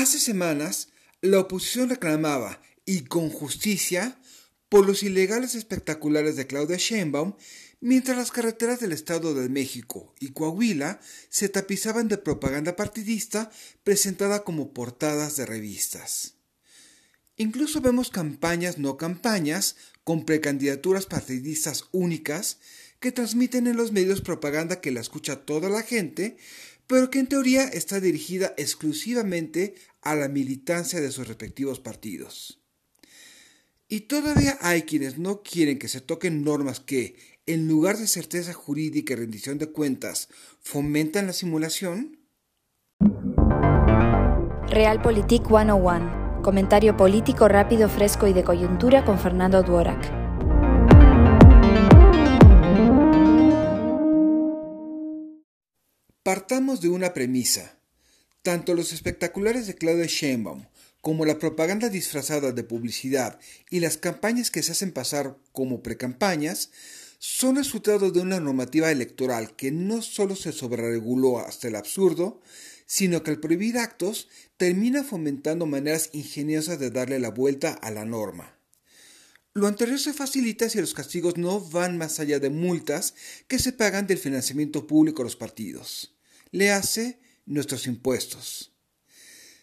Hace semanas, la oposición reclamaba, y con justicia, por los ilegales espectaculares de Claudia Sheinbaum, mientras las carreteras del Estado de México y Coahuila se tapizaban de propaganda partidista presentada como portadas de revistas. Incluso vemos campañas no campañas con precandidaturas partidistas únicas que transmiten en los medios propaganda que la escucha toda la gente, pero que en teoría está dirigida exclusivamente a la militancia de sus respectivos partidos. Y todavía hay quienes no quieren que se toquen normas que, en lugar de certeza jurídica y rendición de cuentas, fomentan la simulación. Realpolitik 101. Comentario político rápido, fresco y de coyuntura con Fernando Duorak. Partamos de una premisa. Tanto los espectaculares de Claudia Sheinbaum como la propaganda disfrazada de publicidad y las campañas que se hacen pasar como precampañas, son resultado de una normativa electoral que no solo se sobrereguló hasta el absurdo, sino que al prohibir actos termina fomentando maneras ingeniosas de darle la vuelta a la norma. Lo anterior se facilita si los castigos no van más allá de multas que se pagan del financiamiento público a los partidos. Le hace nuestros impuestos.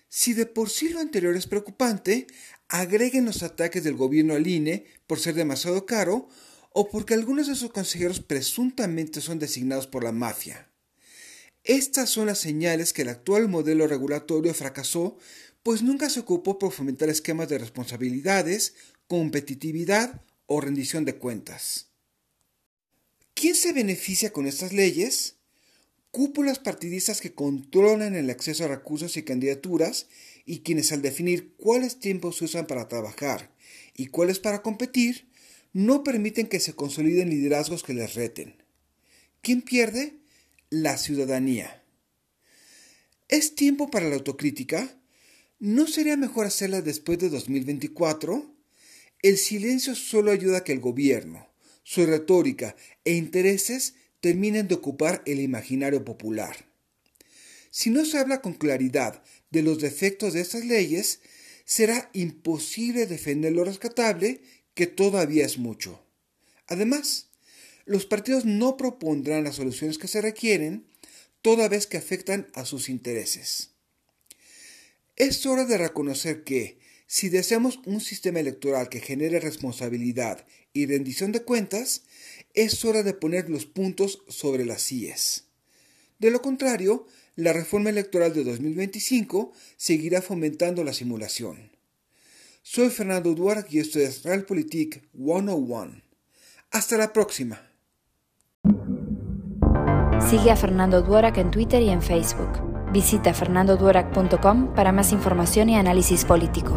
Si de por sí lo anterior es preocupante, agreguen los ataques del gobierno al INE por ser demasiado caro o porque algunos de sus consejeros presuntamente son designados por la mafia. Estas son las señales que el actual modelo regulatorio fracasó, pues nunca se ocupó por fomentar esquemas de responsabilidades, competitividad o rendición de cuentas. ¿Quién se beneficia con estas leyes? Cúpulas partidistas que controlan el acceso a recursos y candidaturas y quienes al definir cuáles tiempos se usan para trabajar y cuáles para competir, no permiten que se consoliden liderazgos que les reten. ¿Quién pierde? La ciudadanía. ¿Es tiempo para la autocrítica? ¿No sería mejor hacerla después de 2024? El silencio solo ayuda a que el gobierno, su retórica e intereses terminen de ocupar el imaginario popular. Si no se habla con claridad de los defectos de estas leyes, será imposible defender lo rescatable, que todavía es mucho. Además, los partidos no propondrán las soluciones que se requieren, toda vez que afectan a sus intereses. Es hora de reconocer que, si deseamos un sistema electoral que genere responsabilidad y rendición de cuentas, es hora de poner los puntos sobre las IES. De lo contrario, la reforma electoral de 2025 seguirá fomentando la simulación. Soy Fernando Duarte y esto es Realpolitik 101. Hasta la próxima. Sigue a Fernando Duarac en Twitter y en Facebook. Visita fernandoduarac.com para más información y análisis político.